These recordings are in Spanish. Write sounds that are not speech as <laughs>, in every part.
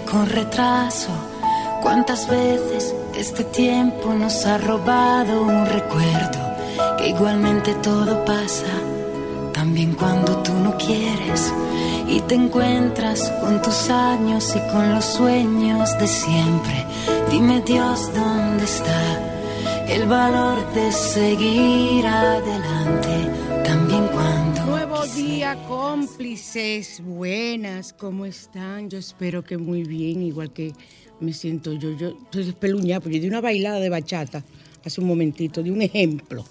Con retraso. ¿Cuántas veces este tiempo nos ha robado un recuerdo? Que igualmente todo pasa, también cuando tú no quieres. Y te encuentras con tus años y con los sueños de siempre. Dime Dios, ¿dónde está el valor de seguir adelante? Buenas, ¿cómo están? Yo espero que muy bien, igual que me siento yo. Yo estoy espeluñada, porque yo di una bailada de bachata hace un momentito, de un ejemplo.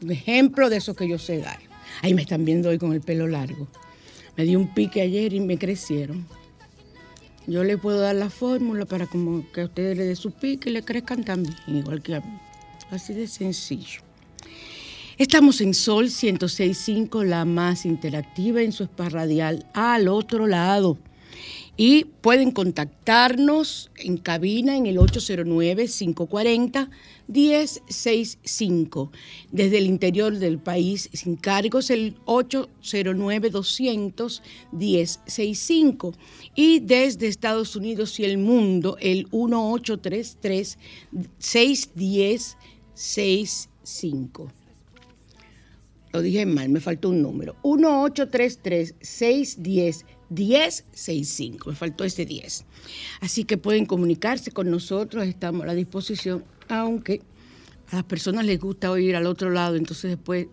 Un ejemplo de eso que yo sé dar. Ahí me están viendo hoy con el pelo largo. Me di un pique ayer y me crecieron. Yo le puedo dar la fórmula para como que a ustedes le dé su pique y le crezcan también, igual que a mí. Así de sencillo. Estamos en Sol 106.5, la más interactiva en su spa radial al otro lado. Y pueden contactarnos en cabina en el 809-540-1065. Desde el interior del país, sin cargos, el 809-200-1065. Y desde Estados Unidos y el mundo, el 1833-610-65 lo dije mal, me faltó un número. 1833-610-1065. Me faltó ese 10. Así que pueden comunicarse con nosotros, estamos a la disposición, aunque a las personas les gusta oír al otro lado, entonces después,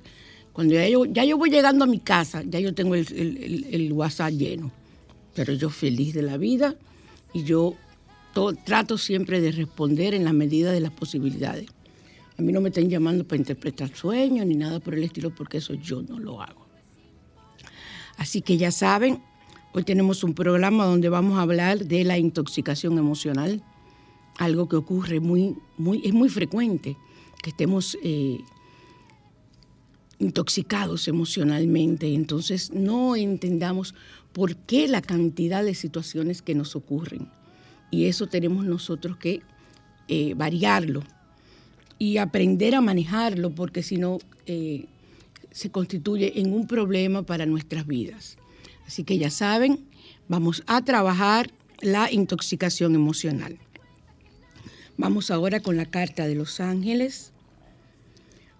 cuando ya yo, ya yo voy llegando a mi casa, ya yo tengo el, el, WhatsApp lleno. Pero yo feliz de la vida y yo trato siempre de responder en la medida de las posibilidades. A mí no me están llamando para interpretar sueños ni nada por el estilo, porque eso yo no lo hago. Así que ya saben, hoy tenemos un programa donde vamos a hablar de la intoxicación emocional, algo que ocurre muy, muy, es muy frecuente, que estemos eh, intoxicados emocionalmente, entonces no entendamos por qué la cantidad de situaciones que nos ocurren. Y eso tenemos nosotros que eh, variarlo y aprender a manejarlo, porque si no eh, se constituye en un problema para nuestras vidas. Así que ya saben, vamos a trabajar la intoxicación emocional. Vamos ahora con la carta de los ángeles.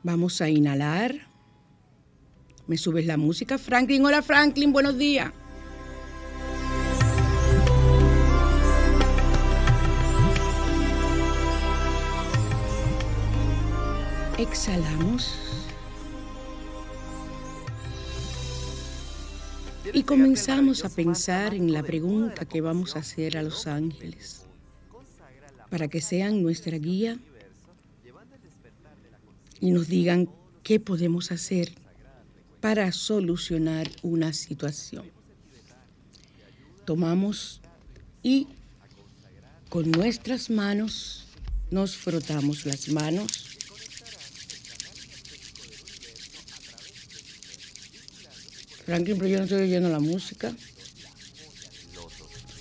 Vamos a inhalar. Me subes la música, Franklin. Hola, Franklin, buenos días. Exhalamos. Y comenzamos a pensar en la pregunta que vamos a hacer a los ángeles para que sean nuestra guía y nos digan qué podemos hacer para solucionar una situación. Tomamos y con nuestras manos nos frotamos las manos. Franklin, pero yo no estoy oyendo la música.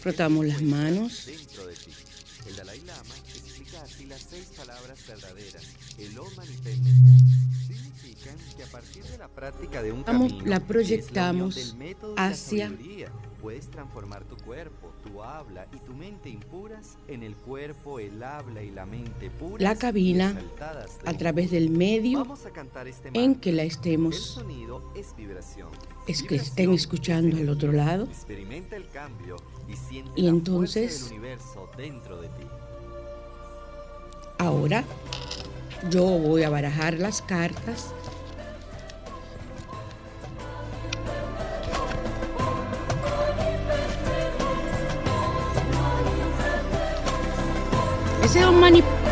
Frotamos las manos. El Dalai Lama explica así las seis palabras verdaderas. El Om que a partir de la práctica de un camino, la proyectamos hacia puedes transformar tu cuerpo, tu habla y tu mente impuras en el cuerpo, el habla y la mente puras. La cabina a través del medio este en que la estemos. es vibración. Es que estén escuchando al otro lado. Experimenta el cambio y siente y entonces del universo dentro de ti. Ahora yo voy a barajar las cartas Ese es un manipulado.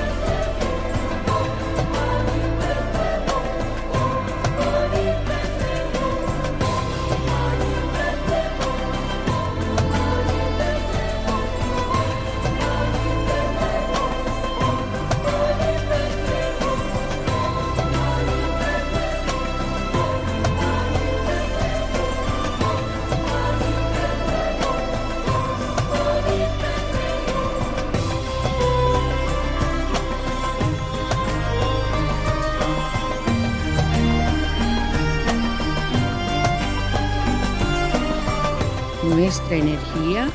Energía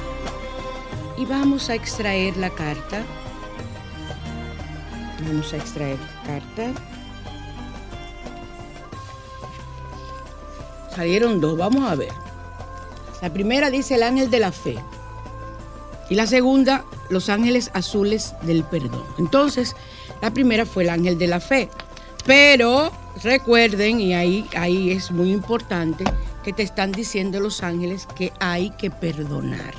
y vamos a extraer la carta. Vamos a extraer carta. Salieron dos, vamos a ver. La primera dice el ángel de la fe y la segunda los ángeles azules del perdón. Entonces, la primera fue el ángel de la fe. Pero recuerden, y ahí, ahí es muy importante, que te están diciendo los ángeles que hay que perdonar.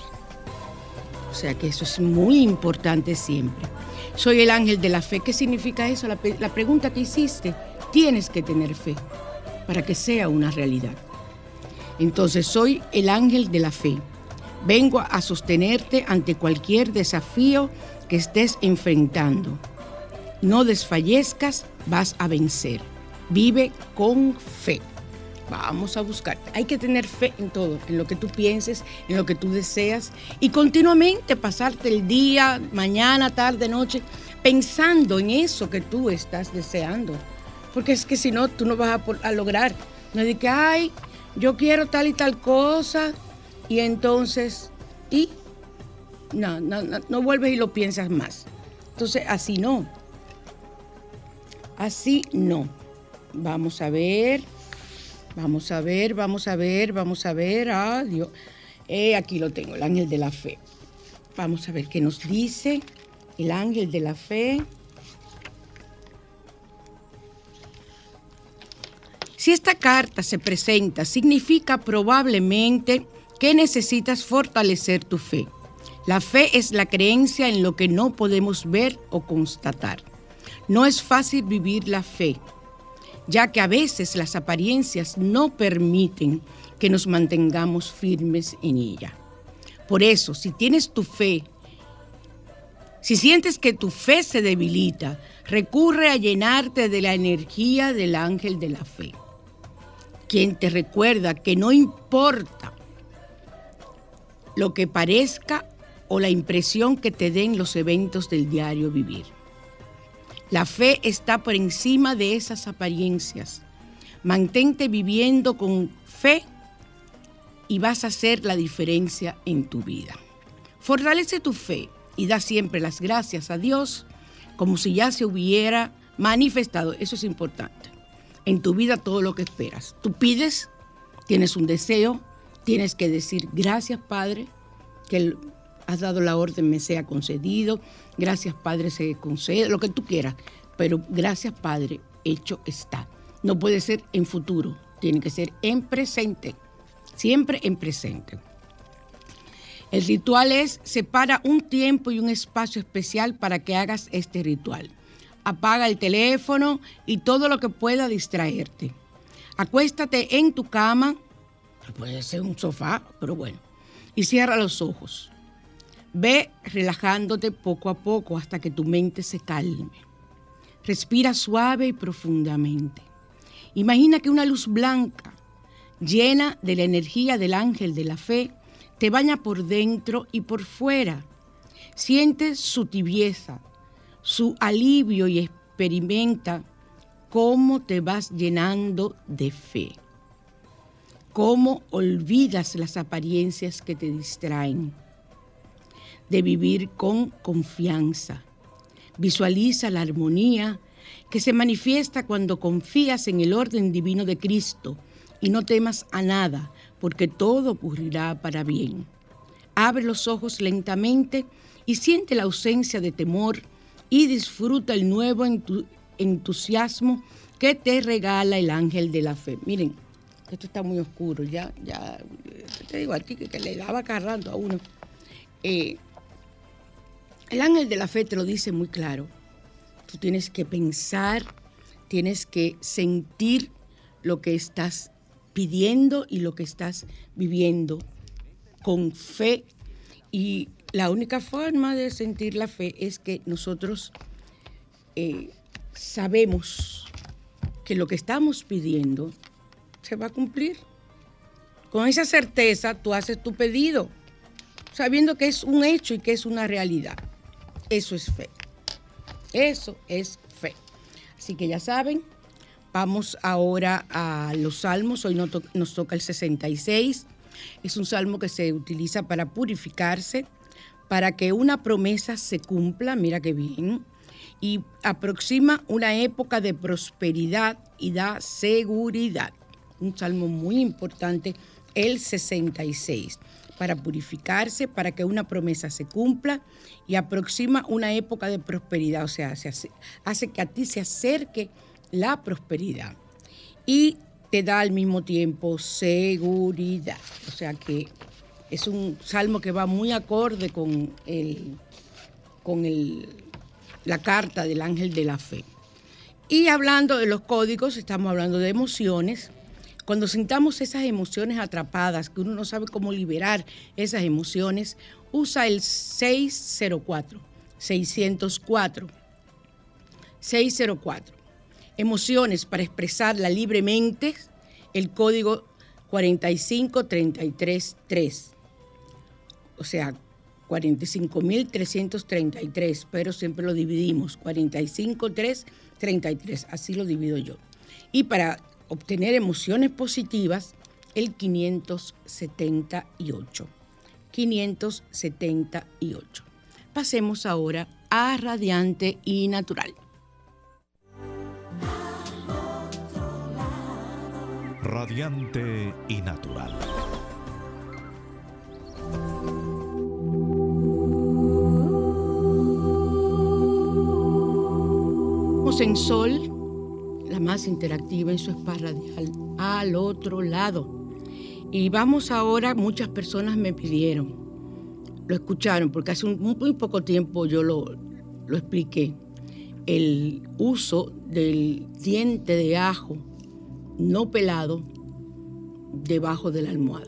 O sea que eso es muy importante siempre. Soy el ángel de la fe. ¿Qué significa eso? La, la pregunta que hiciste, tienes que tener fe para que sea una realidad. Entonces soy el ángel de la fe. Vengo a sostenerte ante cualquier desafío que estés enfrentando. No desfallezcas, vas a vencer. Vive con fe. Vamos a buscar. Hay que tener fe en todo, en lo que tú pienses, en lo que tú deseas y continuamente pasarte el día, mañana, tarde, noche, pensando en eso que tú estás deseando. Porque es que si no, tú no vas a, lograr. No es que, ay, yo quiero tal y tal cosa y entonces, y no, no, no, no vuelves y lo piensas más. Entonces, así no. Así no. Vamos a ver. Vamos a ver, vamos a ver, vamos a ver. Ah. Eh, aquí lo tengo, el ángel de la fe. Vamos a ver qué nos dice el ángel de la fe. Si esta carta se presenta, significa probablemente que necesitas fortalecer tu fe. La fe es la creencia en lo que no podemos ver o constatar. No es fácil vivir la fe, ya que a veces las apariencias no permiten que nos mantengamos firmes en ella. Por eso, si tienes tu fe, si sientes que tu fe se debilita, recurre a llenarte de la energía del ángel de la fe, quien te recuerda que no importa lo que parezca o la impresión que te den los eventos del diario vivir. La fe está por encima de esas apariencias. Mantente viviendo con fe y vas a hacer la diferencia en tu vida. Fortalece tu fe y da siempre las gracias a Dios como si ya se hubiera manifestado. Eso es importante. En tu vida todo lo que esperas. Tú pides, tienes un deseo, tienes que decir gracias Padre, que has dado la orden me sea concedido, Gracias, Padre, se concede, lo que tú quieras. Pero gracias, Padre, hecho está. No puede ser en futuro, tiene que ser en presente. siempre en presente. El ritual es, separa un tiempo y un espacio especial para que hagas este ritual. Apaga el teléfono y todo lo que pueda distraerte. Acuéstate en tu cama, puede ser un sofá, pero bueno, y cierra los ojos. Ve relajándote poco a poco hasta que tu mente se calme. Respira suave y profundamente. Imagina que una luz blanca, llena de la energía del ángel de la fe, te baña por dentro y por fuera. Sientes su tibieza, su alivio y experimenta cómo te vas llenando de fe, cómo olvidas las apariencias que te distraen, de vivir con confianza. Visualiza la armonía que se manifiesta cuando confías en el orden divino de Cristo y no temas a nada, porque todo ocurrirá para bien. Abre los ojos lentamente y siente la ausencia de temor y disfruta el nuevo entusiasmo que te regala el ángel de la fe. Miren, esto está muy oscuro, ya, ya, te digo a ti que, le daba carrando a uno. Eh, el ángel de la fe te lo dice muy claro. Tú tienes que pensar, tienes que sentir lo que estás pidiendo y lo que estás viviendo con fe. Y la única forma de sentir la fe es que nosotros eh, sabemos que lo que estamos pidiendo se va a cumplir. Con esa certeza tú haces tu pedido, sabiendo que es un hecho y que es una realidad. Eso es fe. Eso es fe. Así que ya saben, vamos ahora a los salmos. Hoy nos, toca el 66. Es un salmo que se utiliza para purificarse, para que una promesa se cumpla, mira qué bien, y aproxima una época de prosperidad y da seguridad. Un salmo muy importante, el 66 para purificarse, para que una promesa se cumpla y aproxima una época de prosperidad, o sea, hace, que a ti se acerque la prosperidad y te da al mismo tiempo seguridad, o sea que es un salmo que va muy acorde con, el, con el, la carta del ángel de la fe. Y hablando de los códigos, estamos hablando de emociones, cuando sintamos esas emociones atrapadas, que uno no sabe cómo liberar esas emociones, usa el 604, 604. 604. Emociones para expresarla libremente, el código 45333. O sea, 45.333, pero siempre lo dividimos, 45.333, así lo divido yo. Y para obtener emociones positivas, el 578. 578. Pasemos ahora a radiante y natural. Radiante y natural. en sol más interactiva en su spa radial, al otro lado. Y vamos ahora, muchas personas me pidieron, lo escucharon, porque hace un, muy poco tiempo yo lo, lo expliqué, el uso del diente de ajo no pelado debajo de la almohada.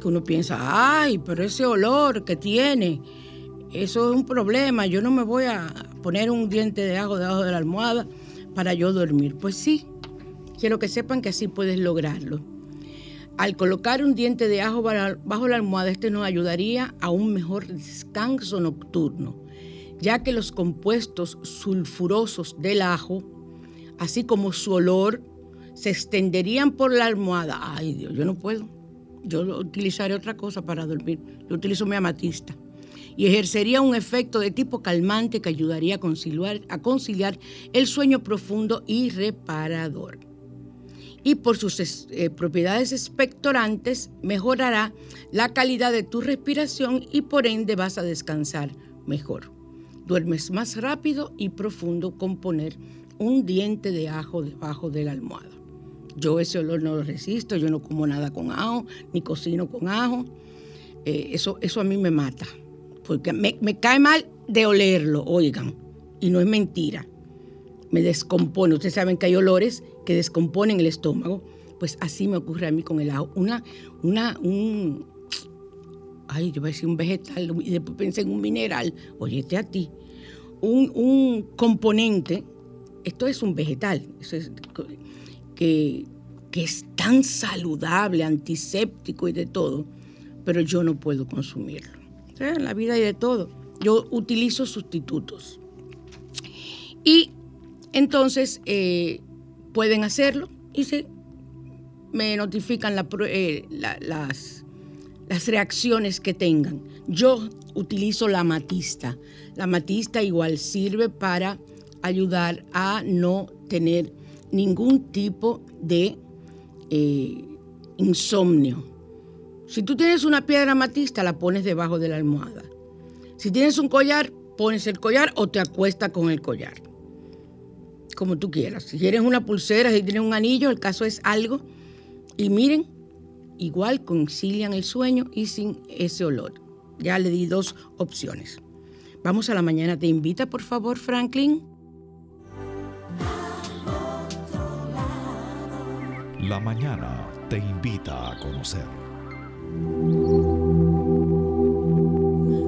Que uno piensa, ay, pero ese olor que tiene, eso es un problema, yo no me voy a poner un diente de ajo debajo de la almohada para yo dormir. Pues sí, quiero que sepan que así puedes lograrlo. Al colocar un diente de ajo bajo la almohada, este nos ayudaría a un mejor descanso nocturno, ya que los compuestos sulfurosos del ajo, así como su olor, se extenderían por la almohada. Ay Dios, yo no puedo. Yo utilizaré otra cosa para dormir. Yo utilizo mi amatista y ejercería un efecto de tipo calmante que ayudaría a conciliar, el sueño profundo y reparador. Y por sus eh, propiedades expectorantes mejorará la calidad de tu respiración y por ende vas a descansar mejor. Duermes más rápido y profundo con poner un diente de ajo debajo de la almohada. Yo ese olor no lo resisto, yo no como nada con ajo, ni cocino con ajo. Eh, eso, eso a mí me mata, porque me, cae mal de olerlo, oigan, y no es mentira. Me descompone. Ustedes saben que hay olores que descomponen el estómago. Pues así me ocurre a mí con el ajo. Una, una, un, ay, yo voy a decir un vegetal, y después pensé en un mineral. Óyete a ti. Un, un componente, esto es un vegetal, que, que es tan saludable, antiséptico y de todo, pero yo no puedo consumirlo. En la vida hay de todo. Yo utilizo sustitutos. Y entonces eh, pueden hacerlo y se me notifican eh, la, las, las reacciones que tengan. Yo utilizo la matista. La matista igual sirve para ayudar a no tener ningún tipo de eh, insomnio. Si tú tienes una piedra matista, la pones debajo de la almohada. Si tienes un collar, pones el collar o te acuestas con el collar. Como tú quieras. Si quieres una pulsera, si tienes un anillo, el caso es algo. Y miren, igual concilian el sueño y sin ese olor. Ya le di dos opciones. Vamos a la mañana. ¿Te invita, por favor, Franklin? La mañana te invita a conocer.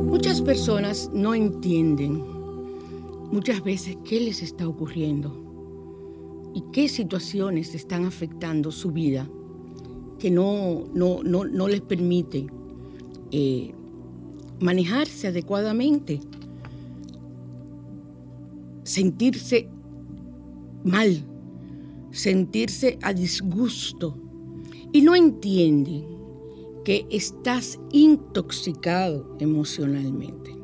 Muchas personas no entienden muchas veces qué les está ocurriendo y qué situaciones están afectando su vida que no, no, no, les permite eh, manejarse adecuadamente, sentirse mal, sentirse a disgusto y no entienden que estás intoxicado emocionalmente.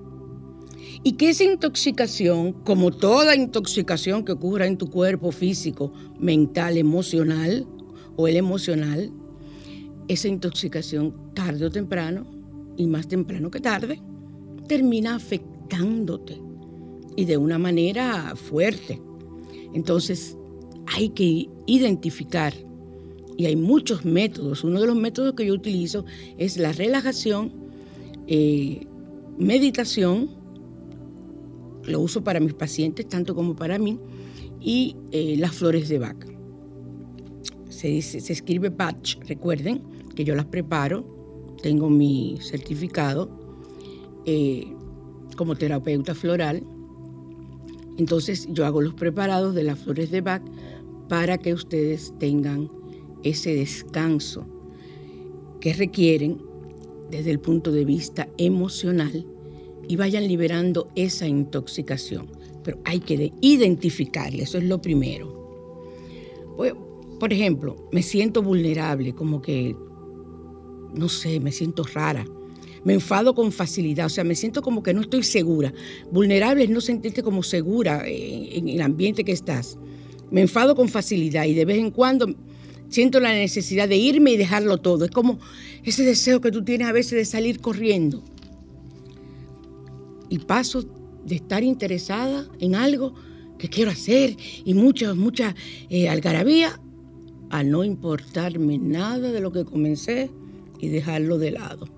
Y que esa intoxicación, como toda intoxicación que ocurra en tu cuerpo físico, mental, emocional o el emocional, esa intoxicación tarde o temprano, y más temprano que tarde, termina afectándote y de una manera fuerte. Entonces hay que identificar, y hay muchos métodos, uno de los métodos que yo utilizo es la relajación, eh, meditación, lo uso para mis pacientes tanto como para mí, y eh, las flores de vaca. Se, se escribe patch, recuerden que yo las preparo, tengo mi certificado eh, como terapeuta floral entonces yo hago los preparados de las flores de Bach para que ustedes tengan ese descanso que requieren desde el punto de vista emocional y vayan liberando esa intoxicación. Pero hay que identificarle, eso es lo primero. Por ejemplo, me siento vulnerable, como que, no sé, me siento rara me enfado con facilidad, o sea, me siento como que no estoy segura. Vulnerable es no sentirte como segura en, el ambiente que estás. Me enfado con facilidad y de vez en cuando siento la necesidad de irme y dejarlo todo. Es como ese deseo que tú tienes a veces de salir corriendo. Y paso de estar interesada en algo que quiero hacer y mucha, mucha eh, algarabía a no importarme nada de lo que comencé y dejarlo de lado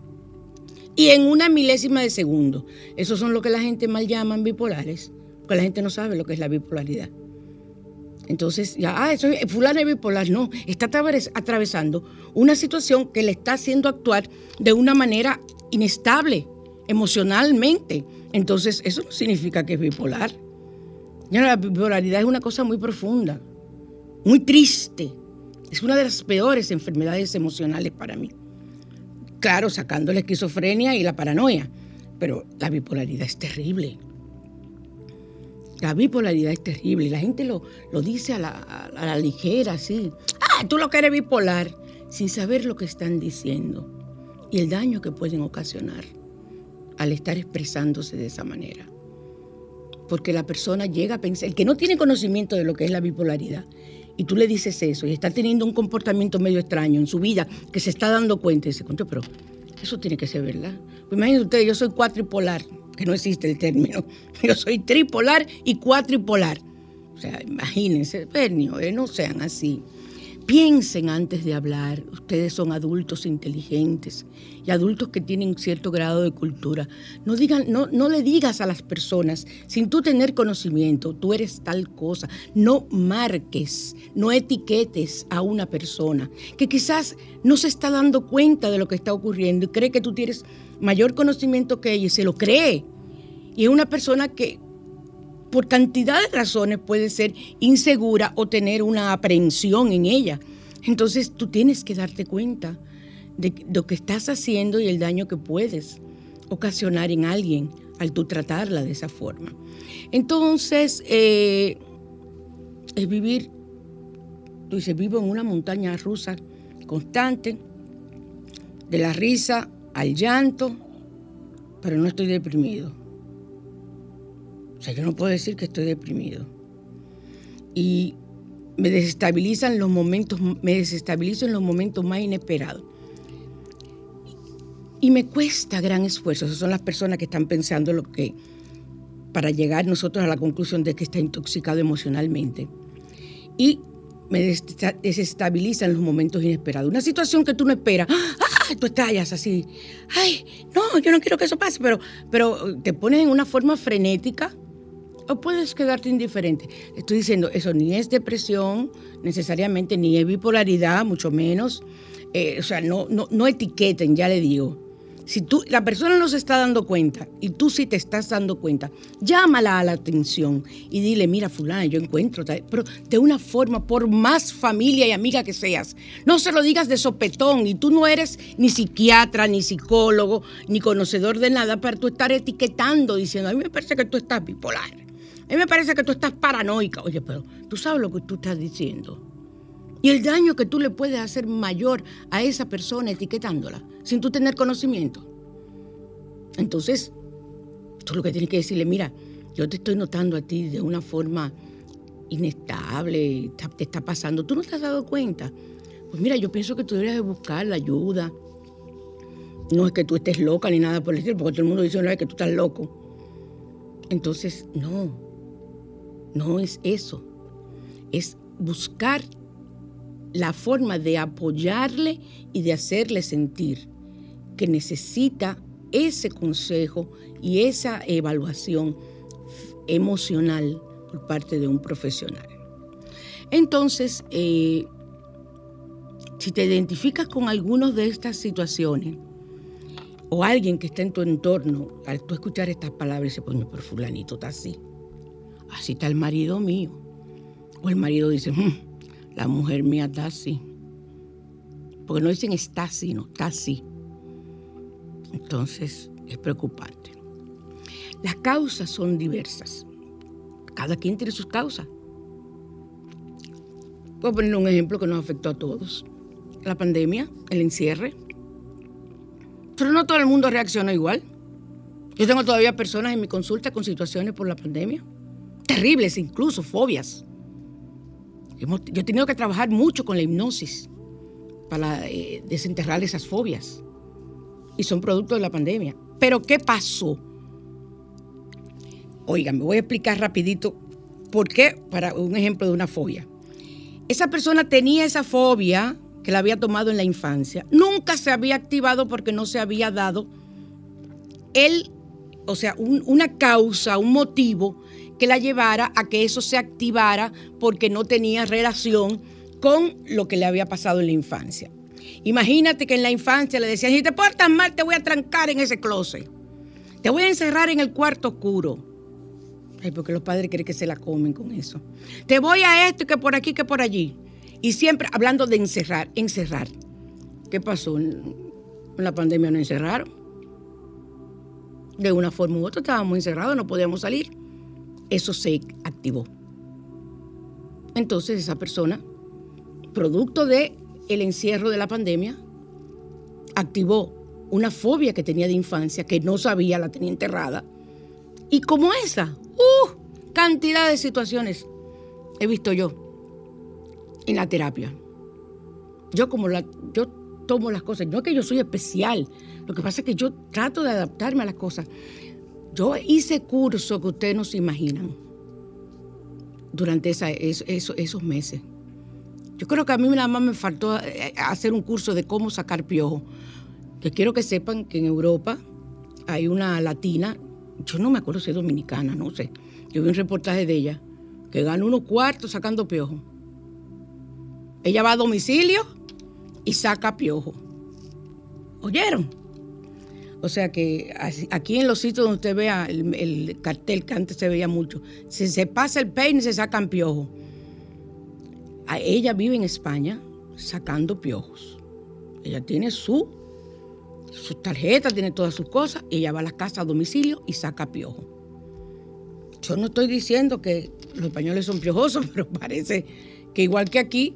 y en una milésima de segundo. Esos son lo que la gente mal llaman bipolares, porque la gente no sabe lo que es la bipolaridad. Entonces, ya, ah, eso es, fulano es bipolar. No, está atravesando una situación que le está haciendo actuar de una manera inestable emocionalmente. Entonces, eso no significa que es bipolar. Ya, la bipolaridad es una cosa muy profunda, muy triste. Es una de las peores enfermedades emocionales para mí. Claro, sacando la esquizofrenia y la paranoia, pero la bipolaridad es terrible. La bipolaridad es terrible la gente lo, lo dice a la, ligera, así. Ah, tú lo que eres bipolar, sin saber lo que están diciendo y el daño que pueden ocasionar al estar expresándose de esa manera. Porque la persona llega a pensar, el que no tiene conocimiento de lo que es la bipolaridad, y tú le dices eso y está teniendo un comportamiento medio extraño en su vida que se está dando cuenta y dice, pero eso tiene que ser verdad. Pues imagínense ustedes, yo soy cuatripolar, que no existe el término. <laughs> Yo soy tripolar y cuatripolar. O sea, imagínense, pernio, eh, no sean así. Piensen antes de hablar. Ustedes son adultos inteligentes y adultos que tienen cierto grado de cultura. No, digan, no, no le digas a las personas, sin tú tener conocimiento, tú eres tal cosa. No marques, no etiquetes a una persona que quizás no se está dando cuenta de lo que está ocurriendo y cree que tú tienes mayor conocimiento que ella y se lo cree. Y es una persona que por cantidad de razones puede ser insegura o tener una aprehensión en ella. Entonces tú tienes que darte cuenta de lo que estás haciendo y el daño que puedes ocasionar en alguien al tú tratarla de esa forma. Entonces, eh, es vivir, tú dices, vivo en una montaña rusa constante, de la risa al llanto, pero no estoy deprimido. O sea, yo no puedo decir que estoy deprimido. Y me desestabilizan los momentos, me desestabilizo en los momentos más inesperados. Y me cuesta gran esfuerzo. Esas son las personas que están pensando lo que, para llegar nosotros a la conclusión de que está intoxicado emocionalmente. Y me desestabilizan los momentos inesperados. Una situación que tú no esperas. ¡Ah! Tú estallas así. Ay, no, yo no quiero que eso pase, pero, pero te pones en una forma frenética o puedes quedarte indiferente. Estoy diciendo, eso ni es depresión necesariamente, ni es bipolaridad, mucho menos. Eh, o sea, no, no, no etiqueten, ya le digo. Si tú, la persona no se está dando cuenta y tú sí te estás dando cuenta, llámala a la atención y dile, mira, fulana, yo encuentro, pero de una forma, por más familia y amiga que seas, no se lo digas de sopetón y tú no eres ni psiquiatra, ni psicólogo, ni conocedor de nada para tú estar etiquetando, diciendo, a mí me parece que tú estás bipolar. A mí me parece que tú estás paranoica. Oye, pero tú sabes lo que tú estás diciendo. Y el daño que tú le puedes hacer mayor a esa persona etiquetándola, sin tú tener conocimiento. Entonces, tú lo que tienes que decirle, mira, yo te estoy notando a ti de una forma inestable, te está pasando, tú no te has dado cuenta. Pues mira, yo pienso que tú deberías buscar la ayuda. No es que tú estés loca ni nada por el estilo, porque todo el mundo dice una vez que tú estás loco. Entonces, no, no es eso. Es buscar la forma de apoyarle y de hacerle sentir que necesita ese consejo y esa evaluación emocional por parte de un profesional. Entonces, eh, si te identificas con algunas de estas situaciones, o alguien que está en tu entorno, al escuchar estas palabras, se pone, por fulanito está así así está el marido mío. O el marido dice, hmm, la mujer mía está así. Porque no dicen está así, no, está así. Entonces es preocupante. Las causas son diversas. Cada quien tiene sus causas. Puedo poner un ejemplo que nos afectó a todos. La pandemia, el encierre. Pero no todo el mundo reacciona igual. Yo tengo todavía personas en mi consulta con situaciones por la pandemia terribles, incluso fobias. Yo he tenido que trabajar mucho con la hipnosis para eh, desenterrar esas fobias. Y son producto de la pandemia. Pero ¿qué pasó? Oigan, me voy a explicar rapidito por qué, para un ejemplo de una fobia. Esa persona tenía esa fobia que la había tomado en la infancia. Nunca se había activado porque no se había dado el, o sea, una causa, un motivo que la llevara a que eso se activara porque no tenía relación con lo que le había pasado en la infancia. Imagínate que en la infancia le decían, si te portas mal te voy a trancar en ese closet, te voy a encerrar en el cuarto oscuro. Ay, porque los padres creen que se la comen con eso. Te voy a esto, que por aquí, que por allí. Y siempre hablando de encerrar, encerrar. ¿Qué pasó? En la pandemia nos encerraron. De una forma u otra estábamos encerrados, no podíamos salir eso se activó. Entonces esa persona, producto de el encierro de la pandemia, activó una fobia que tenía de infancia, que no sabía, la tenía enterrada. Y como esa, ¡uh! cantidad de situaciones he visto yo en la terapia. Yo como la, yo tomo las cosas, no es que yo soy especial, lo que pasa es que yo trato de adaptarme a las cosas. Yo hice curso que ustedes no se imaginan durante esos, meses. Yo creo que a mí nada más me faltó eh, hacer un curso de cómo sacar piojo. Que quiero que sepan que en Europa hay una latina, yo no me acuerdo si es dominicana, no sé. Yo vi un reportaje de ella, que gana unos cuartos sacando piojo. Ella va a domicilio y saca piojo. ¿Oyeron? O sea que aquí en los sitios donde usted vea el, cartel que antes se veía mucho, si se pasa el peine se sacan piojos. ella vive en España sacando piojos. Ella tiene su, su tarjeta, tiene todas sus cosas, y ella va a la casa a domicilio y saca piojos. Yo no estoy diciendo que los españoles son piojosos, <laughs> pero parece que igual que aquí,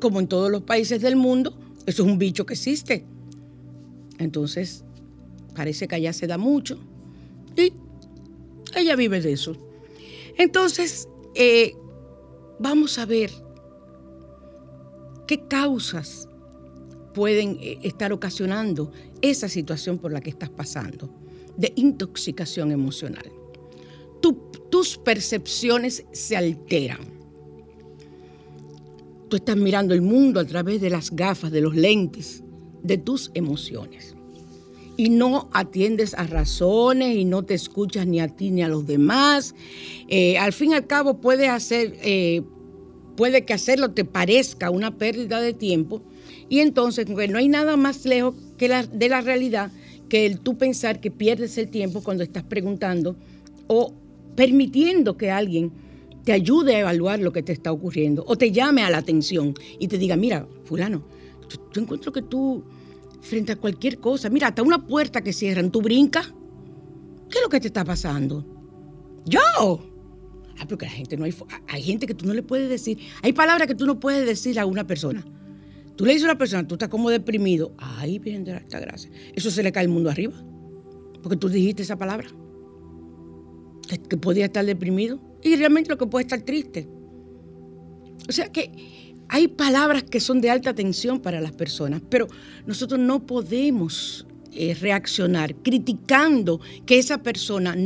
como en todos los países del mundo, eso es un bicho que existe. Entonces, parece que allá se da mucho y ella vive de eso. Entonces, eh, vamos a ver qué causas pueden eh, estar ocasionando esa situación por la que estás pasando de intoxicación emocional. tus percepciones se alteran. Tú estás mirando el mundo a través de las gafas, de los lentes de tus emociones y no atiendes a razones y no te escuchas ni a ti ni a los demás. Eh, al fin y al cabo puede hacer, eh, puede que hacerlo te parezca una pérdida de tiempo y entonces no hay nada más lejos que la, de la realidad que el tú pensar que pierdes el tiempo cuando estás preguntando o permitiendo que alguien te ayude a evaluar lo que te está ocurriendo o te llame a la atención y te diga, mira, fulano, yo encuentro que tú frente a cualquier cosa. Mira, hasta una puerta que cierran, tú brincas. ¿Qué es lo que te está pasando? ¡Yo! Ah, porque la gente no hay. Hay gente que tú no le puedes decir. Hay palabras que tú no puedes decir a una persona. Tú le dices a una persona, tú estás como deprimido. Ay, bien de esta gracia. Eso se le cae el mundo arriba. Porque tú dijiste esa palabra. Que, que podía estar deprimido. Y realmente lo que puede estar triste. O sea que hay palabras que son de alta tensión para las personas, pero nosotros no podemos eh, reaccionar criticando que esa persona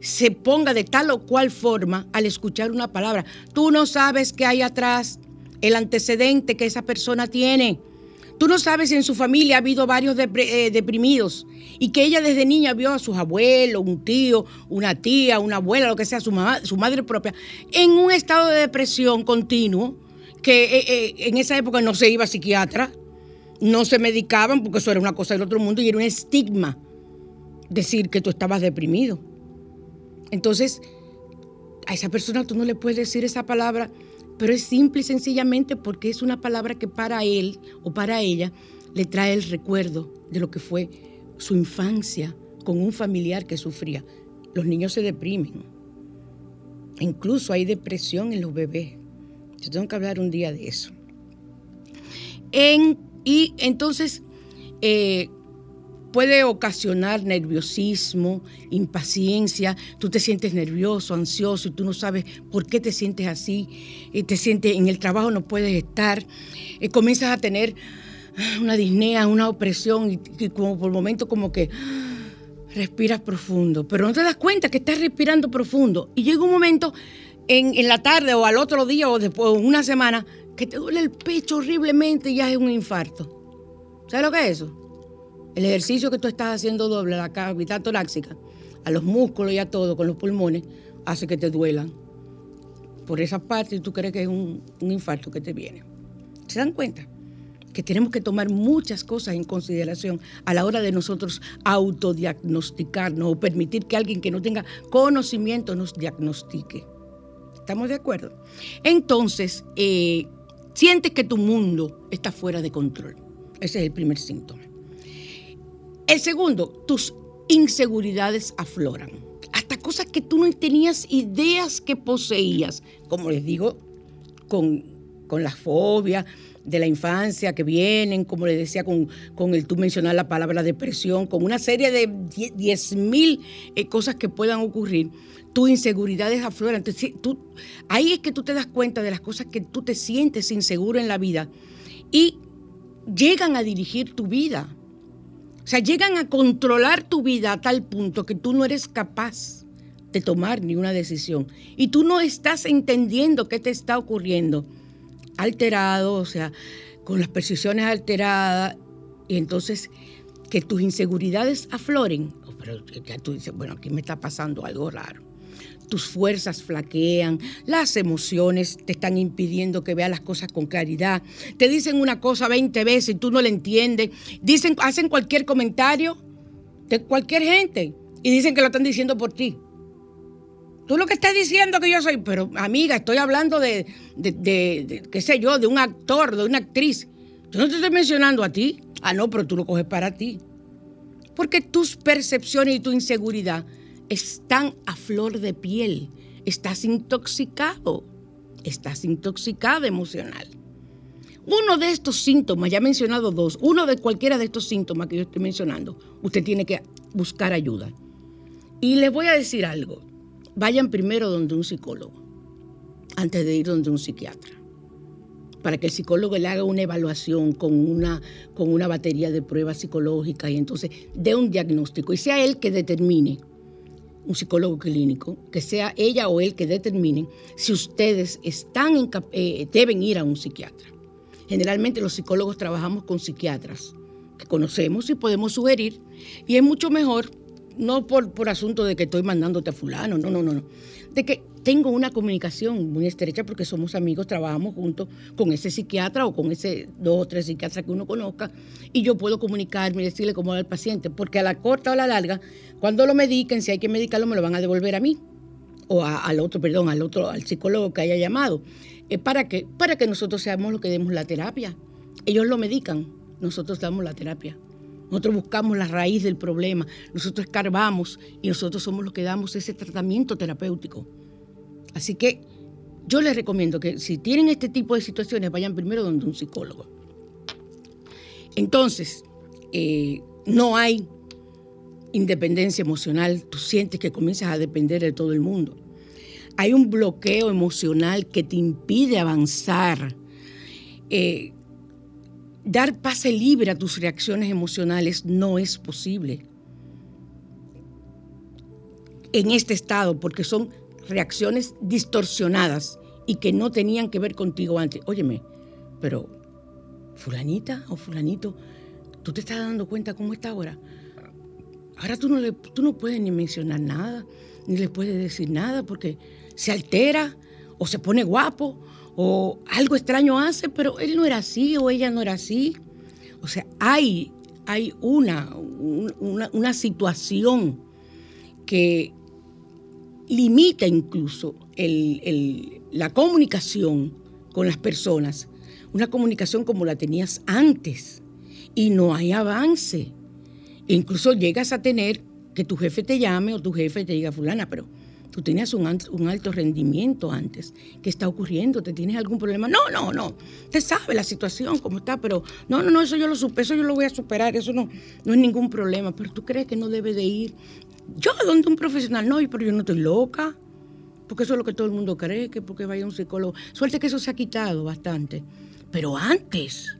se ponga de tal o cual forma al escuchar una palabra. Tú no sabes qué hay atrás, el antecedente que esa persona tiene. Tú no sabes si en su familia ha habido varios eh, deprimidos y que ella desde niña vio a sus abuelos, un tío, una tía, una abuela, lo que sea, su, su madre propia, en un estado de depresión continuo que eh, eh, en esa época no se iba a psiquiatra, no se medicaban porque eso era una cosa del otro mundo y era un estigma decir que tú estabas deprimido. Entonces, a esa persona tú no le puedes decir esa palabra, pero es simple y sencillamente porque es una palabra que para él o para ella le trae el recuerdo de lo que fue su infancia con un familiar que sufría. Los niños se deprimen. Incluso hay depresión en los bebés. Yo tengo que hablar un día de eso. y entonces eh, puede ocasionar nerviosismo, impaciencia, tú te sientes nervioso, ansioso y tú no sabes por qué te sientes así, y te sientes en el trabajo no puedes estar, y comienzas a tener una disnea, una opresión y, y como por momentos como que respiras profundo, pero no te das cuenta que estás respirando profundo y llega un momento en, la tarde o al otro día o después de una semana que te duele el pecho horriblemente y ya es un infarto. ¿Sabes lo que es eso? El ejercicio que tú estás haciendo doble, la cavidad torácica, a los músculos y a todo, con los pulmones, hace que te duelan. Por esa parte tú crees que es un, un infarto que te viene. ¿Se dan cuenta? Que tenemos que tomar muchas cosas en consideración a la hora de nosotros autodiagnosticarnos o permitir que alguien que no tenga conocimiento nos diagnostique. ¿Estamos de acuerdo? Entonces, eh, sientes que tu mundo está fuera de control. Ese es el primer síntoma. El segundo, tus inseguridades afloran. Hasta cosas que tú no tenías ideas que poseías. Como les digo, con, con la fobia de la infancia que vienen, como les decía, con, con el tú mencionar la palabra depresión, con una serie de 10.000 mil eh, cosas que puedan ocurrir tus inseguridades afloran. Entonces, tú, ahí es que tú te das cuenta de las cosas que tú te sientes inseguro en la vida y llegan a dirigir tu vida. O sea, llegan a controlar tu vida a tal punto que tú no eres capaz de tomar ninguna decisión. Y tú no estás entendiendo qué te está ocurriendo. alterado, o sea, con las percepciones alteradas, y entonces que tus inseguridades afloren. Oh, pero ya tú dices, bueno, aquí me está pasando algo raro. Tus fuerzas flaquean, las emociones te están impidiendo que veas las cosas con claridad. Te dicen una cosa 20 veces y tú no la entiendes. Dicen, hacen cualquier comentario de cualquier gente y dicen que lo están diciendo por ti. Tú lo que estás diciendo que yo soy, pero amiga, estoy hablando de, de, qué sé yo, de un actor, de una actriz. Yo no te estoy mencionando a ti. Ah, no, pero tú lo coges para ti. Porque tus percepciones y tu inseguridad están a flor de piel. Estás intoxicado. Estás intoxicado emocional. Uno de estos síntomas, ya he mencionado dos, uno de cualquiera de estos síntomas que yo estoy mencionando, usted tiene que buscar ayuda. Y les voy a decir algo vayan primero donde un psicólogo, antes de ir donde un psiquiatra, para que el psicólogo le haga una evaluación con una, con una batería de pruebas psicológicas y entonces dé un diagnóstico y sea él que determine, un psicólogo clínico, que sea ella o él que determine si ustedes están eh, deben ir a un psiquiatra. Generalmente los psicólogos trabajamos con psiquiatras que conocemos y podemos sugerir y es mucho mejor no por, por asunto de que estoy mandándote a fulano, no, no, no, no. De que tengo una comunicación muy estrecha porque somos amigos, trabajamos juntos con ese psiquiatra o con ese dos o tres psiquiatras que uno conozca y yo puedo comunicarme y decirle cómo va el paciente, porque a la corta o a la larga, cuando lo mediquen, si hay que medicarlo, me lo van a devolver a mí o al otro, perdón, al otro, al psicólogo que haya llamado. ¿Para qué? Para que nosotros seamos los que demos la terapia. Ellos lo medican, nosotros damos la terapia. Nosotros buscamos la raíz del problema, nosotros escarbamos y nosotros somos los que damos ese tratamiento terapéutico. Así que yo les recomiendo que si tienen este tipo de situaciones, vayan primero donde un psicólogo. Entonces, eh, no hay independencia emocional, tú sientes que comienzas a depender de todo el mundo. Hay un bloqueo emocional que te impide avanzar. Eh, Dar pase libre a tus reacciones emocionales no es posible en este estado porque son reacciones distorsionadas y que no tenían que ver contigo antes. Óyeme, pero fulanita o fulanito, ¿tú te estás dando cuenta cómo está ahora? Ahora tú no, le, tú no puedes ni mencionar nada, ni le puedes decir nada porque se altera o se pone guapo o algo extraño hace, pero él no era así o ella no era así. O sea, hay, hay una, una, situación que limita incluso la comunicación con las personas, una comunicación como la tenías antes, y no hay avance. Incluso llegas a tener que tu jefe te llame o tu jefe te diga, fulana, pero Tú tenías un, alto rendimiento antes. ¿Qué está ocurriendo? ¿Te tienes algún problema? No, no, no. Usted sabe la situación, cómo está, pero no, no, no, eso yo lo supe, yo lo voy a superar, eso no, no es ningún problema. Pero tú crees que no debe de ir. Yo, donde un profesional, no, pero yo no estoy loca. Porque eso es lo que todo el mundo cree, que porque vaya un psicólogo. Suerte que eso se ha quitado bastante. Pero antes,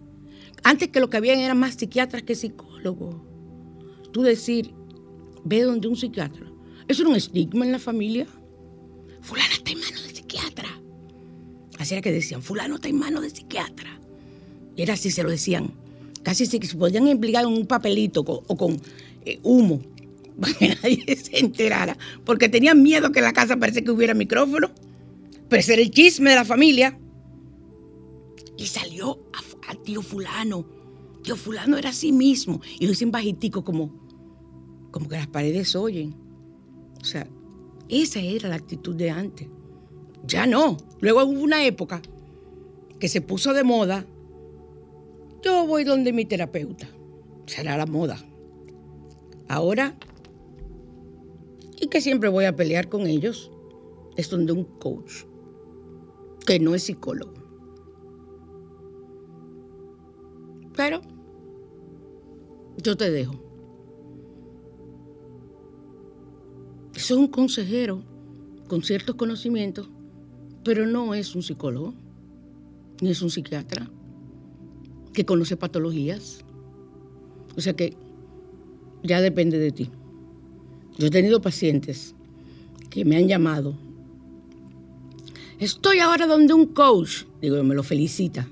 antes que lo que habían eran más psiquiatras que psicólogos. Tú decir, ve donde un psiquiatra eso era un estigma en la familia. Fulana está en manos de psiquiatra. Así era que decían, fulano está en manos de psiquiatra. Y era así, se lo decían. Casi se podían implicar en un papelito o con eh, humo <laughs> para que nadie se enterara. Porque tenían miedo que en la casa parece que hubiera micrófono. Pero ese era el chisme de la familia. Y salió a, tío fulano. Tío fulano era así mismo. Y lo dicen bajitico como, como que las paredes oyen. O sea, esa era la actitud de antes. Ya no. Luego hubo una época que se puso de moda. Yo voy donde mi terapeuta. Será la moda. Ahora, y que siempre voy a pelear con ellos, es donde un coach, que no es psicólogo. Pero yo te dejo. Es un consejero con ciertos conocimientos, pero no es un psicólogo, ni es un psiquiatra que conoce patologías. O sea que ya depende de ti. Yo he tenido pacientes que me han llamado Estoy ahora donde un coach. Digo, me lo felicita.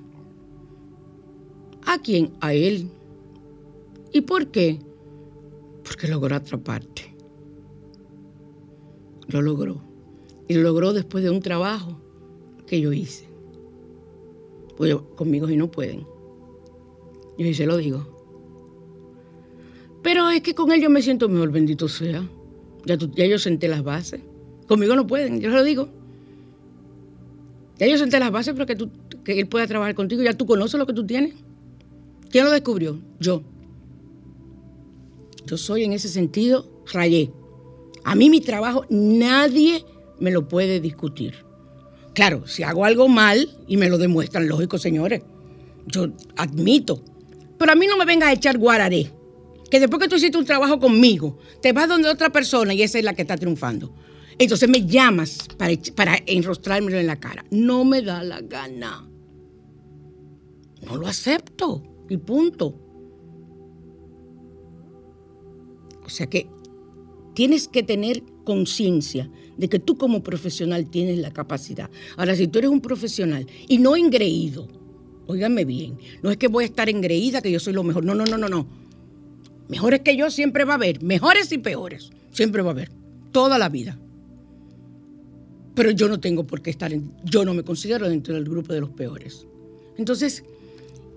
¿A quién? A él. ¿Y por qué? Porque logró atraparte. Lo logró. Y lo logró después de un trabajo que yo hice. Pues conmigo si no pueden. Yo sí se lo digo. Pero es que con él yo me siento mejor, bendito sea. Ya, ya yo senté las bases. Conmigo no pueden, yo se lo digo. Ya yo senté las bases para que, tú, que él pueda trabajar contigo. Ya tú conoces lo que tú tienes. ¿Quién lo descubrió? Yo. Yo soy en ese sentido rayé. A mí mi trabajo nadie me lo puede discutir. Claro, si hago algo mal y me lo demuestran, lógico, señores. Yo admito. Pero a mí no me venga a echar guararé. Que después que tú hiciste un trabajo conmigo, te vas donde otra persona y esa es la que está triunfando. Entonces me llamas para, para enrostrármelo en la cara. No me da la gana. No lo acepto. Y punto. O sea que tienes que tener conciencia de que tú como profesional tienes la capacidad. Ahora, si tú eres un profesional y no engreído, óigame bien, no es que voy a estar engreída que yo soy lo mejor. No, no, no, no, no. Mejores que yo siempre va a haber, mejores y peores, siempre va a haber, toda la vida. Pero yo no tengo por qué estar en, yo no me considero dentro del grupo de los peores. Entonces,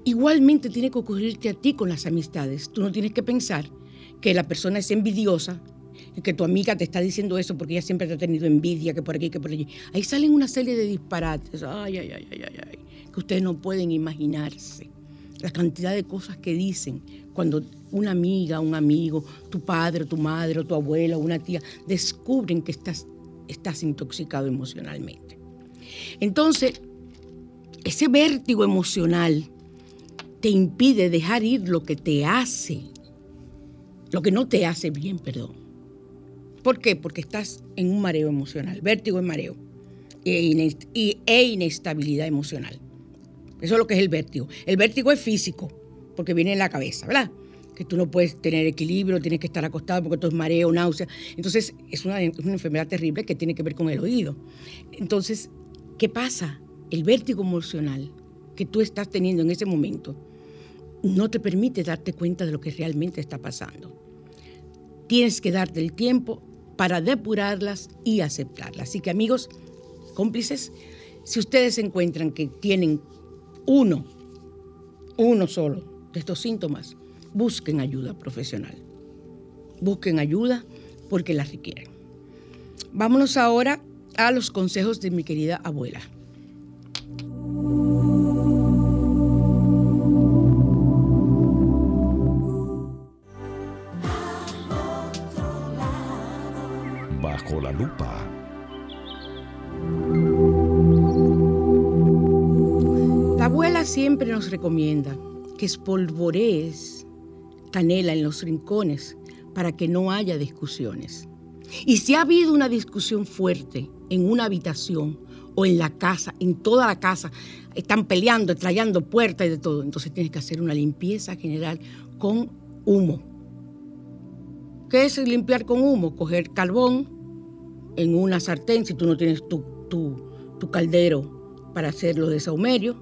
igualmente tiene que ocurrirte a ti con las amistades. Tú no tienes que pensar que la persona es envidiosa, que tu amiga te está diciendo eso porque ella siempre te ha tenido envidia, que por aquí, que por allí. Ahí salen una serie de disparates, ay, ay, ay, ay, ay, que ustedes no pueden imaginarse. La cantidad de cosas que dicen cuando una amiga, un amigo, tu padre, tu madre, tu abuela, una tía, descubren que estás, estás intoxicado emocionalmente. Entonces, ese vértigo emocional te impide dejar ir lo que te hace lo que no te hace bien, perdón. ¿Por qué? Porque estás en un mareo emocional, vértigo y mareo, e, e inestabilidad emocional. Eso es lo que es el vértigo. El vértigo es físico, porque viene en la cabeza, ¿verdad? Que tú no puedes tener equilibrio, tienes que estar acostado porque todo es mareo, náusea. Entonces, es una enfermedad terrible que tiene que ver con el oído. Entonces, ¿qué pasa? El vértigo emocional que tú estás teniendo en ese momento no te permite darte cuenta de lo que realmente está pasando. Tienes que darte el tiempo para depurarlas y aceptarlas. Así que amigos, cómplices, si ustedes encuentran que tienen uno, uno solo de estos síntomas, busquen ayuda profesional. Busquen ayuda porque la requieren. Vámonos ahora a los consejos de mi querida abuela. La lupa. La abuela siempre nos recomienda que espolvorees canela en los rincones para que no haya discusiones. Y si ha habido una discusión fuerte en una habitación o en la casa, en toda la casa, están peleando, trayendo puertas y de todo, entonces tienes que hacer una limpieza general con humo. ¿Qué es limpiar con humo? Coger carbón, en una sartén, si tú no tienes tu, tu, caldero para hacerlo de saumerio,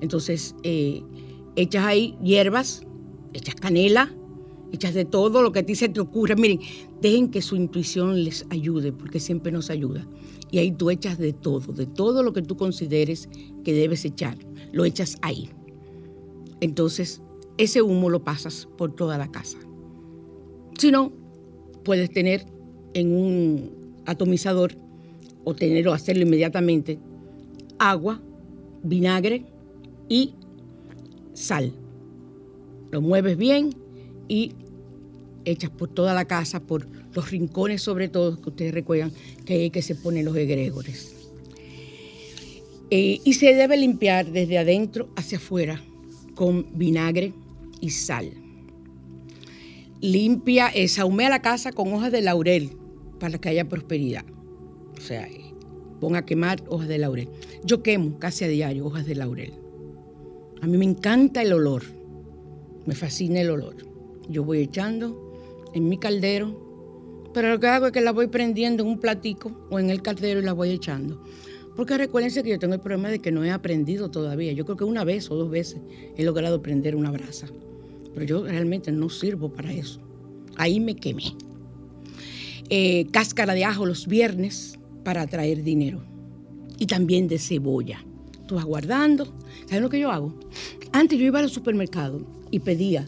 entonces eh, echas ahí hierbas, echas canela, echas de todo lo que a ti se te ocurra. Miren, dejen que su intuición les ayude, porque siempre nos ayuda. Y ahí tú echas de todo, de todo lo que tú consideres que debes echar, lo echas ahí. Entonces, ese humo lo pasas por toda la casa. Si no, puedes tener en un atomizador o tenerlo, hacerlo inmediatamente, agua, vinagre y sal. Lo mueves bien y echas por toda la casa, por los rincones sobre todo, que ustedes recuerdan que hay que se ponen los egregores. Eh, y se debe limpiar desde adentro hacia afuera con vinagre y sal. Limpia, eh, sahumea la casa con hojas de laurel, para que haya prosperidad. O sea, ponga a quemar hojas de laurel. Yo quemo casi a diario hojas de laurel. A mí me encanta el olor, me fascina el olor. Yo voy echando en mi caldero, pero lo que hago es que la voy prendiendo en un platico o en el caldero y la voy echando. Porque recuérdense que yo tengo el problema de que no he aprendido todavía. Yo creo que una vez o dos veces he logrado prender una brasa. Pero yo realmente no sirvo para eso. Ahí me quemé. Eh, cáscara de ajo los viernes para traer dinero. Y también de cebolla. Tú vas guardando. ¿Sabes lo que yo hago? Antes yo iba al supermercado y pedía.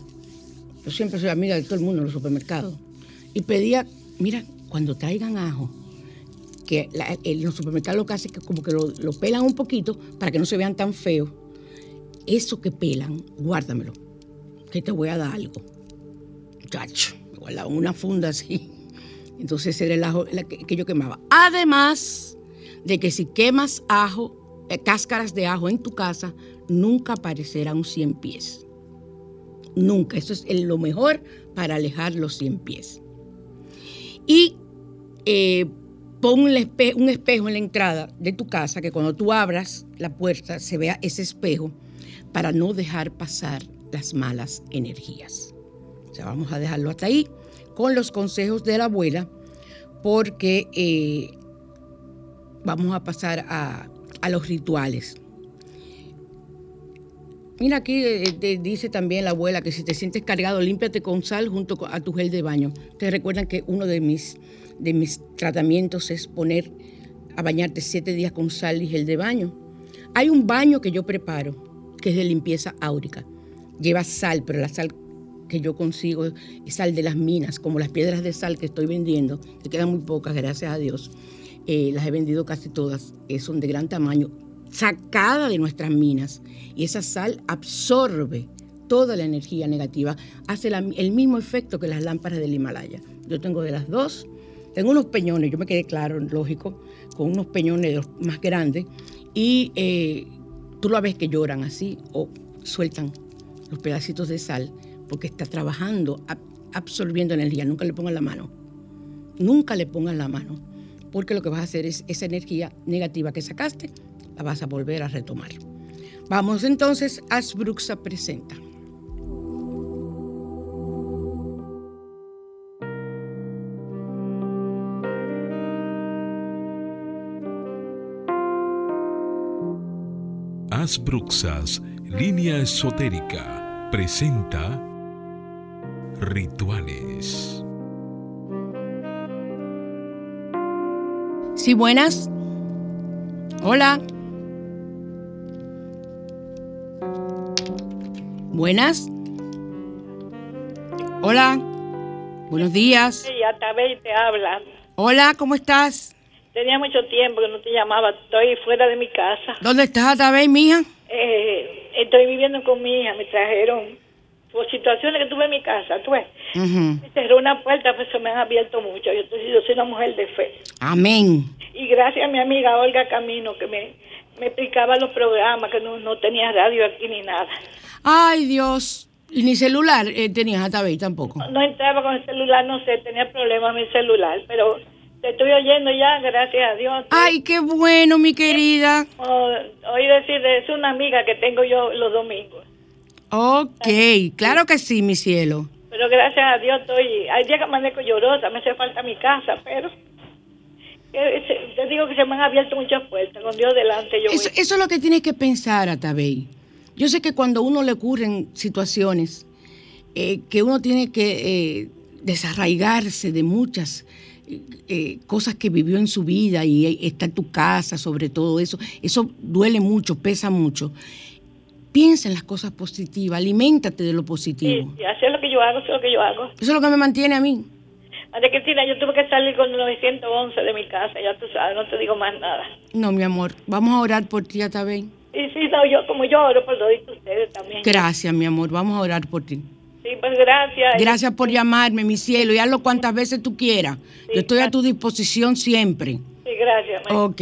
Yo siempre soy amiga de todo el mundo en los supermercados. Y pedía, mira, cuando traigan ajo, que los supermercados lo que hacen es que como que lo, pelan un poquito para que no se vean tan feos. Eso que pelan, guárdamelo, que te voy a dar algo. Chacho, me una funda así. Entonces era el ajo que, yo quemaba. Además de que si quemas ajo, eh, cáscaras de ajo en tu casa, nunca aparecerá un 100 pies. Nunca. Eso es lo mejor para alejar los 100 pies. Y eh, pon un, un espejo en la entrada de tu casa, que cuando tú abras la puerta se vea ese espejo, para no dejar pasar las malas energías. O sea, vamos a dejarlo hasta ahí con los consejos de la abuela, porque eh, vamos a pasar a, a, los rituales. Mira aquí eh, te dice también la abuela que si te sientes cargado, límpiate con sal junto a tu gel de baño. Te recuerdan que uno de mis de mis tratamientos es poner a bañarte siete días con sal y gel de baño. Hay un baño que yo preparo que es de limpieza áurica. Lleva sal, pero la sal que yo consigo es sal de las minas, como las piedras de sal que estoy vendiendo, que quedan muy pocas, gracias a Dios. Eh, las he vendido casi todas, eh, son de gran tamaño, sacada de nuestras minas. Y esa sal absorbe toda la energía negativa, hace el mismo efecto que las lámparas del Himalaya. Yo tengo de las dos tengo unos peñones, yo me quedé claro, lógico, con unos peñones más grandes y eh, tú lo ves que lloran así o sueltan los pedacitos de sal porque está trabajando, absorbiendo energía. Nunca le pongan la mano. Nunca le pongan la mano porque lo que vas a hacer es esa energía negativa que sacaste, la vas a volver a retomar. Vamos entonces, Asbruxa presenta. Bruxas, línea esotérica, presenta Rituales. Sí, buenas. Hola. Buenas. Hola. Buenos días. Sí, Atabey te habla. Hola, ¿cómo estás? Tenía mucho tiempo que no te llamaba. Estoy fuera de mi casa. ¿Dónde estás, Atabey, mija? Eh, estoy viviendo con mi hija. Me trajeron por situaciones que tuve en mi casa. Tú ves. Me cerró una puerta, pues se me han abierto mucho. Yo, yo soy una mujer de fe. Amén. Y gracias a mi amiga Olga Camino que me, me explicaba los programas, que no, no tenía radio aquí ni nada. Ay, Dios. ¿Y ni celular eh, tenías, Atabey, tampoco? No, no entraba con el celular, no sé, tenía problemas mi celular, pero te estoy oyendo ya, gracias a Dios. Ay, qué bueno, mi querida. oí decir, es una amiga que tengo yo los domingos. Ok, claro que sí, mi cielo. Pero gracias a Dios estoy, hay días que amanezco llorosa, me hace falta mi casa, pero te digo que se me han abierto muchas puertas, con Dios delante yo eso, eso es lo que tienes que pensar, Atabey. Yo sé que cuando a uno le ocurren situaciones, eh, que uno tiene que eh, desarraigarse de muchas eh, cosas que vivió en su vida y está en tu casa, sobre todo eso, eso duele mucho, pesa mucho. Piensa en las cosas positivas, aliméntate de lo positivo. Sí, es lo que yo hago, eso es lo que yo hago. Eso es lo que me mantiene a mí. María Cristina, yo tuve que salir con 911 de mi casa, ya tú sabes, no te digo más nada. No, mi amor, vamos a orar por ti, también. Sí, sí, no, yo como yo oro por todos ustedes también. Gracias, mi amor, vamos a orar por ti. Sí, pues gracias. Gracias por llamarme, mi cielo, y hazlo cuantas veces tú quieras. Yo estoy a tu disposición siempre. Sí, gracias. Ok.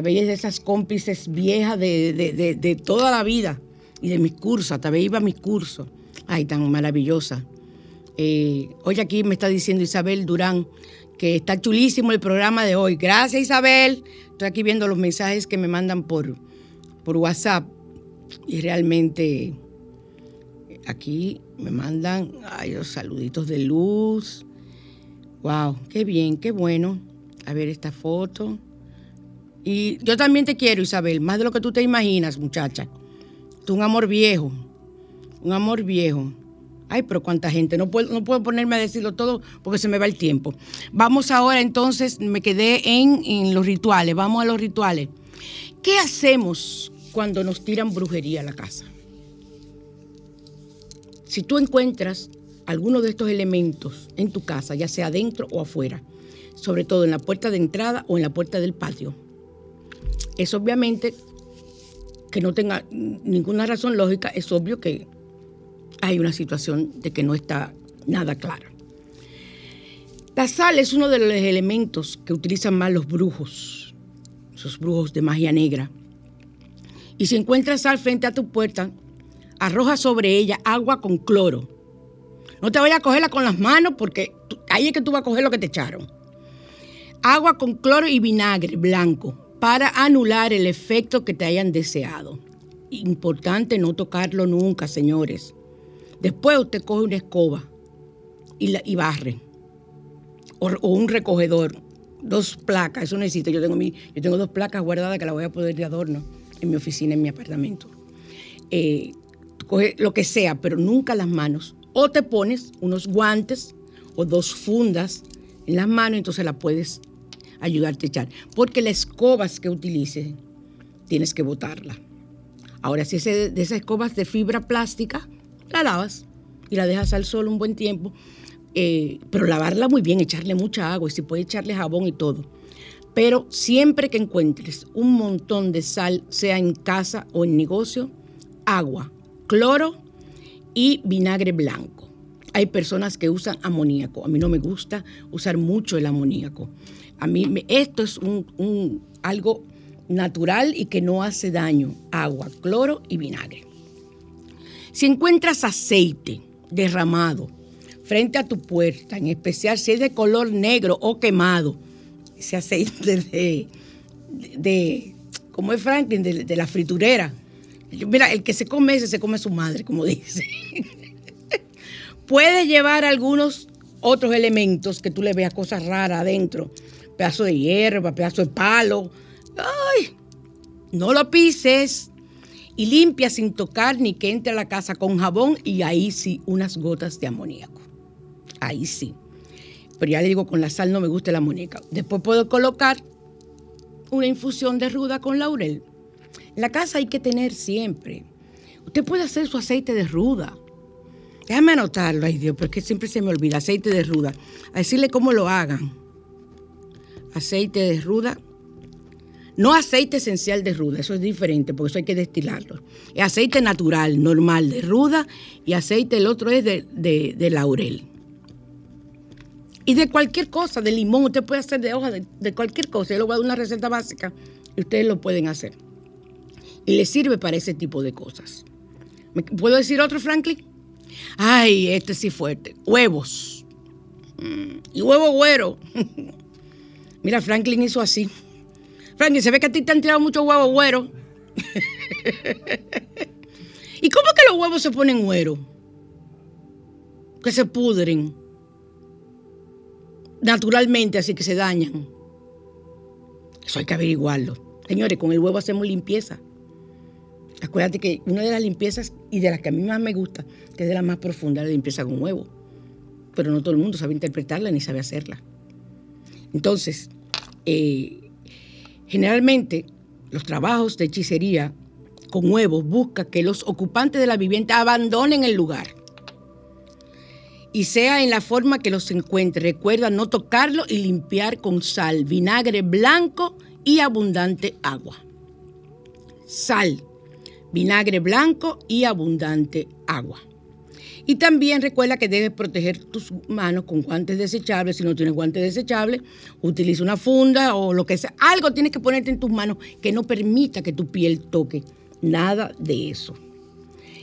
Bye. de esas cómplices viejas de, de, de, toda la vida y de mis cursos. Hasta iba a mis cursos. Ay, tan maravillosa. Eh, hoy aquí me está diciendo Isabel Durán que está chulísimo el programa de hoy. Gracias, Isabel. Estoy aquí viendo los mensajes que me mandan por, por WhatsApp y realmente aquí me mandan ay, los saluditos de luz. Wow, qué bien, qué bueno. A ver esta foto. Y yo también te quiero, Isabel, más de lo que tú te imaginas, muchacha. Tú un amor viejo, un amor viejo. Ay, pero cuánta gente. No puedo, no puedo ponerme a decirlo todo porque se me va el tiempo. Vamos ahora entonces, me quedé en, en los rituales. Vamos a los rituales. ¿Qué hacemos cuando nos tiran brujería a la casa? Si tú encuentras alguno de estos elementos en tu casa, ya sea adentro o afuera, sobre todo en la puerta de entrada o en la puerta del patio, es obviamente que no tenga ninguna razón lógica, es obvio que hay una situación de que no está nada clara. La sal es uno de los elementos que utilizan más los brujos, esos brujos de magia negra. Y si encuentras sal frente a tu puerta, arroja sobre ella agua con cloro. No te vayas a cogerla con las manos porque ahí es que tú vas a coger lo que te echaron. Agua con cloro y vinagre blanco para anular el efecto que te hayan deseado. Importante no tocarlo nunca, señores. Después usted coge una escoba y, barre. O, un recogedor. Dos placas, eso necesito. Yo tengo, mi, yo tengo dos placas guardadas que las voy a poner de adorno en mi oficina, en mi apartamento. Eh, coge lo que sea, pero nunca las manos. O te pones unos guantes o dos fundas en las manos, entonces la puedes ayudarte a echar. Porque las escobas que utilices, tienes que botarla. Ahora, si es de esas escobas de fibra plástica, la lavas y la dejas al sol un buen tiempo. Eh, pero lavarla muy bien, echarle mucha agua y si puede echarle jabón y todo. Pero siempre que encuentres un montón de sal, sea en casa o en negocio, agua, cloro y vinagre blanco. Hay personas que usan amoníaco. A mí no me gusta usar mucho el amoníaco. A mí esto es algo natural y que no hace daño. Agua, cloro y vinagre. Si encuentras aceite derramado frente a tu puerta, en especial si es de color negro o quemado, ese aceite de, de, como es Franklin, de, la friturera. Mira, el que se come ese se come su madre, como dice. <laughs> Puede llevar algunos otros elementos que tú le veas cosas raras adentro, pedazo de hierba, pedazo de palo. ¡Ay! No lo pises y limpia sin tocar ni que entre a la casa con jabón y ahí sí unas gotas de amoníaco. Ahí sí. Pero ya le digo, con la sal no me gusta el amoníaco. Después puedo colocar una infusión de ruda con laurel. La casa hay que tener siempre. Usted puede hacer su aceite de ruda. Déjame anotarlo, ay Dios, porque siempre se me olvida. Aceite de ruda. A decirle cómo lo hagan aceite de ruda. No aceite esencial de ruda, eso es diferente, porque eso hay que destilarlo. Es aceite natural, normal, de ruda, y aceite, el otro es de, laurel. Y de cualquier cosa, de limón, usted puede hacer de hoja, de, cualquier cosa. Yo le voy a dar una receta básica y ustedes lo pueden hacer. Y le sirve para ese tipo de cosas. ¿Puedo decir otro, Franklin? Ay, este sí fuerte. Huevos. Mm, y huevo güero. <laughs> Mira, Franklin hizo así. Franklin, se ve que a ti te han tirado muchos huevos güeros. <laughs> ¿Y cómo que los huevos se ponen güeros? Que se pudren. Naturalmente, así que se dañan. Eso hay que averiguarlo. Señores, con el huevo hacemos limpieza. Acuérdate que una de las limpiezas y de las que a mí más me gusta, que es de las más profundas, la limpieza con huevo. Pero no todo el mundo sabe interpretarla ni sabe hacerla. Entonces, eh, generalmente los trabajos de hechicería con huevos buscan que los ocupantes de la vivienda abandonen el lugar y sea en la forma que los encuentre. Recuerda no tocarlo y limpiar con sal, vinagre blanco y abundante agua. Sal, vinagre blanco y abundante agua. Y también recuerda que debes proteger tus manos con guantes desechables. Si no tienes guantes desechables, utiliza una funda o lo que sea. Algo tienes que ponerte en tus manos que no permita que tu piel toque. Nada de eso.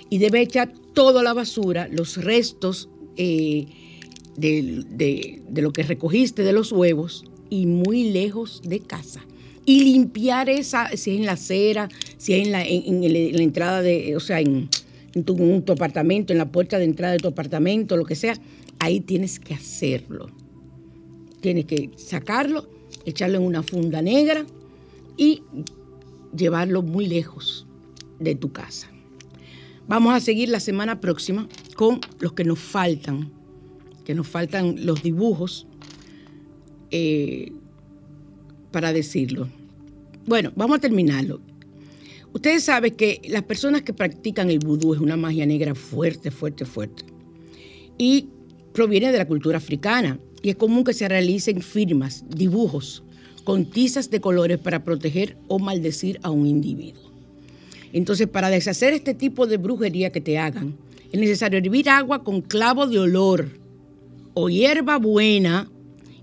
Y debes echar toda la basura, los restos eh, de, lo que recogiste de los huevos y muy lejos de casa y limpiar esa, si es en la acera, si es la, en la entrada de, o sea, en, en tu, apartamento, en la puerta de entrada de tu apartamento, lo que sea, ahí tienes que hacerlo. Tienes que sacarlo, echarlo en una funda negra y llevarlo muy lejos de tu casa. Vamos a seguir la semana próxima con los que nos faltan, que nos faltan los dibujos eh, para decirlo. Bueno, vamos a terminarlo. Ustedes saben que las personas que practican el vudú es una magia negra fuerte, fuerte, fuerte. Y proviene de la cultura africana. Y es común que se realicen firmas, dibujos, con tizas de colores para proteger o maldecir a un individuo. Entonces, para deshacer este tipo de brujería que te hagan, es necesario hervir agua con clavo de olor o hierba buena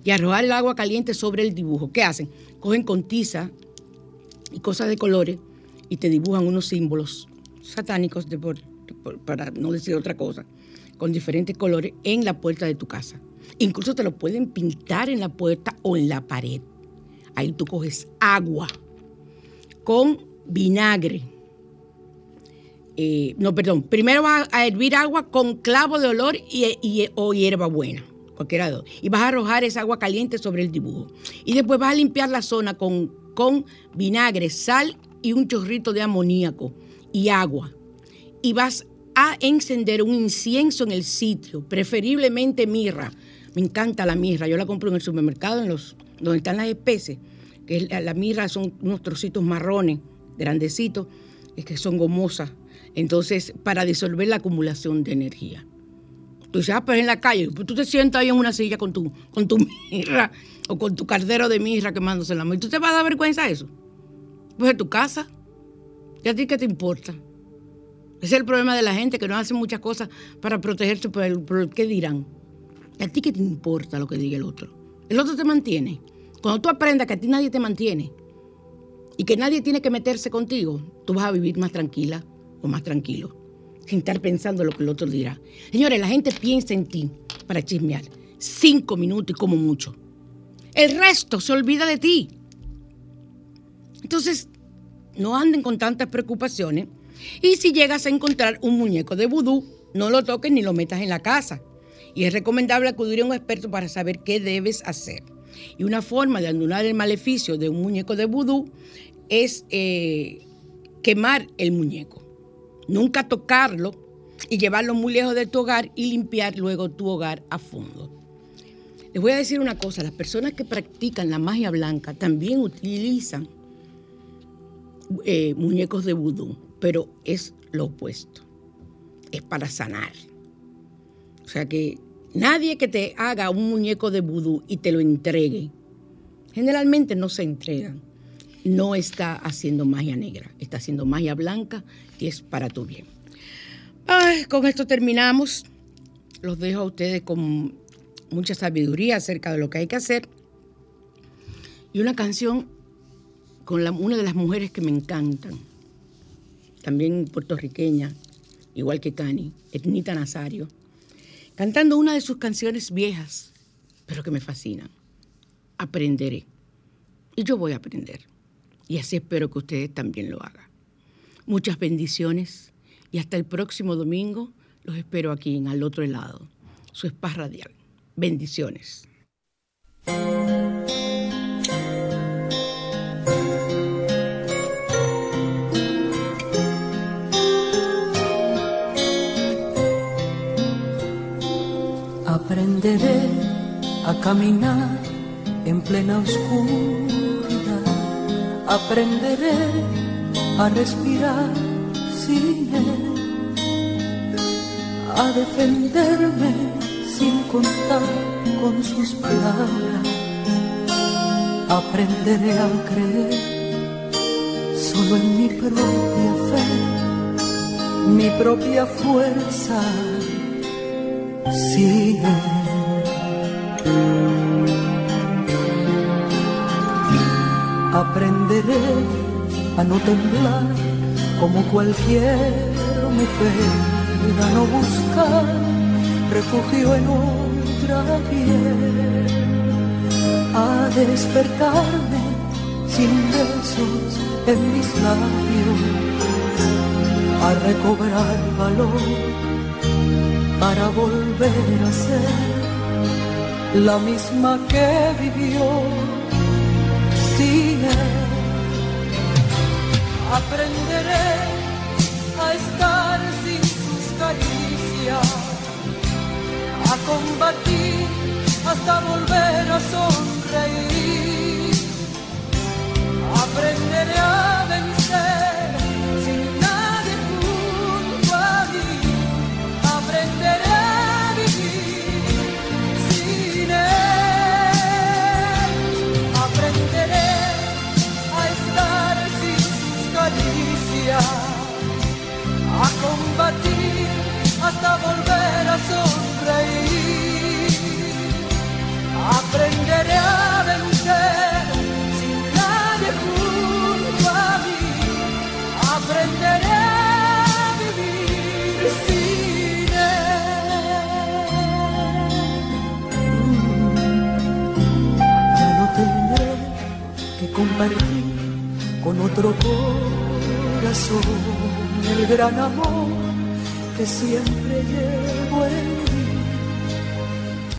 y arrojar el agua caliente sobre el dibujo. ¿Qué hacen? Cogen con tiza y cosas de colores y te dibujan unos símbolos satánicos, para no decir otra cosa, con diferentes colores en la puerta de tu casa. Incluso te lo pueden pintar en la puerta o en la pared. Ahí tú coges agua con vinagre. Eh, no, perdón. Primero vas a hervir agua con clavo de olor y, o hierba buena, cualquiera de dos. Y vas a arrojar esa agua caliente sobre el dibujo. Y después vas a limpiar la zona con, con vinagre, sal y un chorrito de amoníaco y agua. Y vas a encender un incienso en el sitio, preferiblemente mirra. Me encanta la mirra, yo la compro en el supermercado, en los, donde están las especies, que la, mirra son unos trocitos marrones, grandecitos, que son gomosas. Entonces, para disolver la acumulación de energía. Tú dices, ah, pero en la calle, pues tú te sientas ahí en una silla con tu, con tu <laughs> mirra o con tu cardero de mirra quemándose la mano. ¿Y tú te vas a dar vergüenza de eso? Pues en tu casa. ¿Y a ti qué te importa? Ese es el problema de la gente, que no hace muchas cosas para protegerse por el, qué dirán. ¿Y a ti qué te importa lo que diga el otro? El otro te mantiene. Cuando tú aprendas que a ti nadie te mantiene y que nadie tiene que meterse contigo, tú vas a vivir más tranquila o más tranquilo, sin estar pensando lo que el otro dirá. Señores, la gente piensa en ti para chismear. Cinco minutos y como mucho. El resto se olvida de ti. Entonces, no anden con tantas preocupaciones. Y si llegas a encontrar un muñeco de vudú, no lo toques ni lo metas en la casa. Y es recomendable acudir a un experto para saber qué debes hacer. Y una forma de anular el maleficio de un muñeco de vudú es eh, quemar el muñeco. Nunca tocarlo y llevarlo muy lejos de tu hogar y limpiar luego tu hogar a fondo. Les voy a decir una cosa, las personas que practican la magia blanca también utilizan eh, muñecos de vudú, pero es lo opuesto. Es para sanar. O sea que nadie que te haga un muñeco de vudú y te lo entregue, generalmente no se entregan. No está haciendo magia negra, está haciendo magia blanca y es para tu bien. con esto terminamos. Los dejo a ustedes con mucha sabiduría acerca de lo que hay que hacer. Y una canción con una de las mujeres que me encantan, también puertorriqueña, igual que Cani, Etnita Nazario, cantando una de sus canciones viejas, pero que me fascinan. Aprenderé. Y yo voy a aprender. Y así espero que ustedes también lo hagan. Muchas bendiciones y hasta el próximo domingo los espero aquí en Al Otro Lado, su spa radial. Bendiciones. Aprenderé a caminar en plena oscuridad. Aprenderé a respirar sin él. A defenderme sin contar con sus palabras. Aprenderé a creer solo en mi propia fe, mi propia fuerza sigue. Aprenderé a no temblar como cualquier mujer, a no buscar refugio en otra piel, a despertarme sin besos en mis labios, a recobrar valor para volver a ser la misma que vivió sin él. aprenderé a estar sin sus caricias, a combatir hasta volver a sonreír. Aprenderé a vencer con otro corazón el gran amor que siempre llevo en